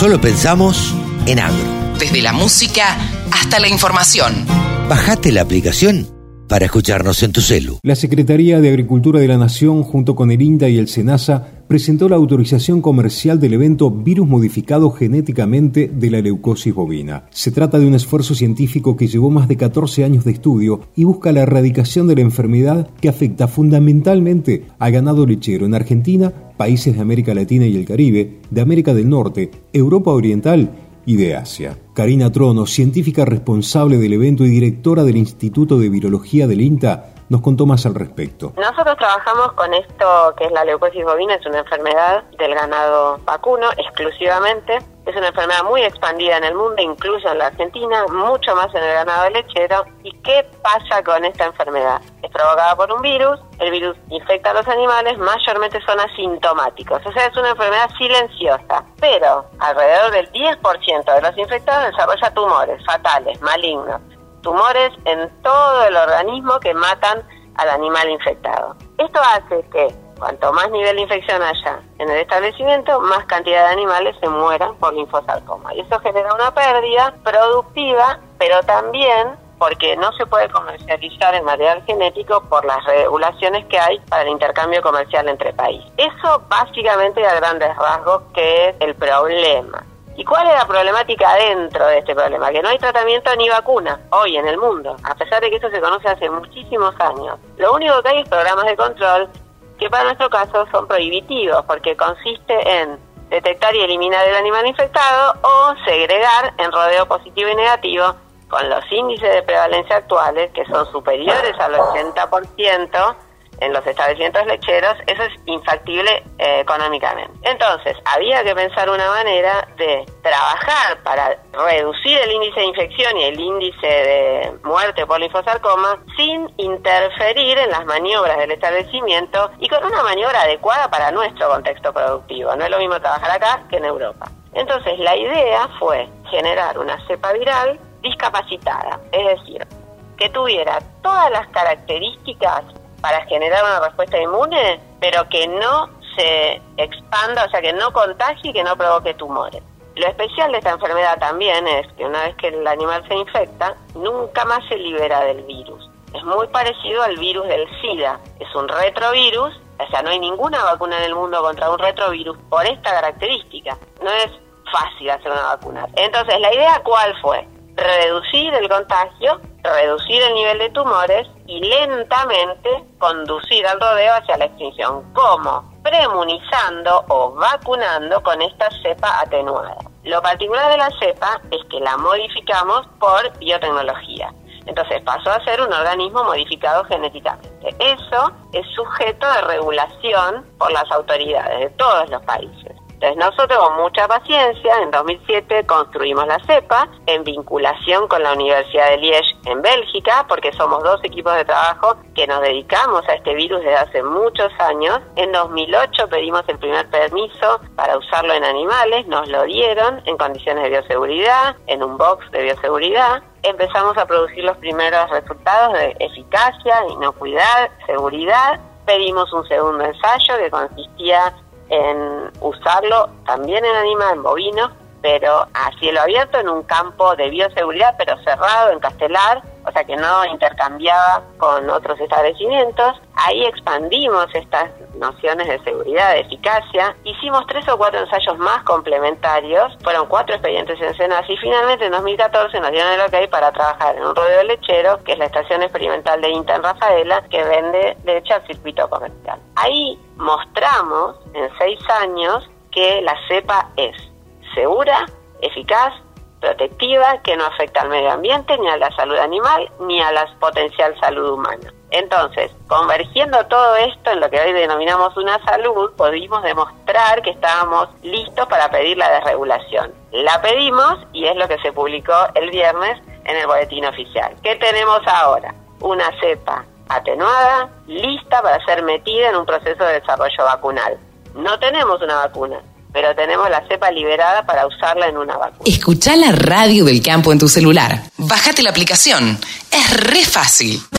Solo pensamos en agro. Desde la música hasta la información. Bajate la aplicación para escucharnos en tu celu. La Secretaría de Agricultura de la Nación, junto con el INTA y el SENASA, presentó la autorización comercial del evento Virus Modificado Genéticamente de la Leucosis Bovina. Se trata de un esfuerzo científico que llevó más de 14 años de estudio y busca la erradicación de la enfermedad que afecta fundamentalmente al ganado lechero en Argentina, países de América Latina y el Caribe, de América del Norte, Europa Oriental y de Asia. Karina Trono, científica responsable del evento y directora del Instituto de Virología del INTA, nos contó más al respecto. Nosotros trabajamos con esto que es la leucosis bovina, es una enfermedad del ganado vacuno exclusivamente. Es una enfermedad muy expandida en el mundo, incluso en la Argentina, mucho más en el ganado lechero. ¿Y qué pasa con esta enfermedad? Es provocada por un virus, el virus infecta a los animales, mayormente son asintomáticos, o sea, es una enfermedad silenciosa, pero alrededor del 10% de los infectados desarrolla tumores fatales, malignos tumores en todo el organismo que matan al animal infectado. Esto hace que cuanto más nivel de infección haya en el establecimiento, más cantidad de animales se mueran por linfosarcoma. Y eso genera una pérdida productiva, pero también porque no se puede comercializar el material genético por las regulaciones que hay para el intercambio comercial entre países. Eso básicamente a grandes rasgos que es el problema. ¿Y cuál es la problemática dentro de este problema? Que no hay tratamiento ni vacuna hoy en el mundo, a pesar de que eso se conoce hace muchísimos años. Lo único que hay es programas de control que para nuestro caso son prohibitivos porque consiste en detectar y eliminar el animal infectado o segregar en rodeo positivo y negativo con los índices de prevalencia actuales que son superiores al 80% en los establecimientos lecheros, eso es infactible eh, económicamente. Entonces, había que pensar una manera de trabajar para reducir el índice de infección y el índice de muerte por linfosarcoma sin interferir en las maniobras del establecimiento y con una maniobra adecuada para nuestro contexto productivo. No es lo mismo trabajar acá que en Europa. Entonces, la idea fue generar una cepa viral discapacitada, es decir, que tuviera todas las características para generar una respuesta inmune, pero que no se expanda, o sea, que no contagie y que no provoque tumores. Lo especial de esta enfermedad también es que una vez que el animal se infecta, nunca más se libera del virus. Es muy parecido al virus del SIDA. Es un retrovirus, o sea, no hay ninguna vacuna en el mundo contra un retrovirus por esta característica. No es fácil hacer una vacuna. Entonces, ¿la idea cuál fue? Reducir el contagio reducir el nivel de tumores y lentamente conducir al rodeo hacia la extinción. ¿Cómo? Premunizando o vacunando con esta cepa atenuada. Lo particular de la cepa es que la modificamos por biotecnología. Entonces pasó a ser un organismo modificado genéticamente. Eso es sujeto de regulación por las autoridades de todos los países. Entonces nosotros con mucha paciencia, en 2007 construimos la CEPA en vinculación con la Universidad de Liege en Bélgica, porque somos dos equipos de trabajo que nos dedicamos a este virus desde hace muchos años. En 2008 pedimos el primer permiso para usarlo en animales, nos lo dieron en condiciones de bioseguridad, en un box de bioseguridad. Empezamos a producir los primeros resultados de eficacia, inocuidad, seguridad. Pedimos un segundo ensayo que consistía en usarlo también en animales, en bovinos, pero a cielo abierto en un campo de bioseguridad, pero cerrado en Castelar, o sea que no intercambiaba con otros establecimientos. Ahí expandimos estas nociones de seguridad, de eficacia. Hicimos tres o cuatro ensayos más complementarios, fueron cuatro expedientes en Senas y finalmente en 2014 nos dieron el ok para trabajar en un rodeo lechero, que es la estación experimental de INTA en Rafaela, que vende leche al circuito comercial. Ahí mostramos en seis años que la cepa es segura, eficaz, protectiva, que no afecta al medio ambiente, ni a la salud animal, ni a la potencial salud humana. Entonces, convergiendo todo esto en lo que hoy denominamos una salud, pudimos demostrar que estábamos listos para pedir la desregulación. La pedimos y es lo que se publicó el viernes en el boletín oficial. ¿Qué tenemos ahora? Una cepa atenuada, lista para ser metida en un proceso de desarrollo vacunal. No tenemos una vacuna, pero tenemos la cepa liberada para usarla en una vacuna. Escucha la radio del campo en tu celular. Bájate la aplicación. Es re fácil.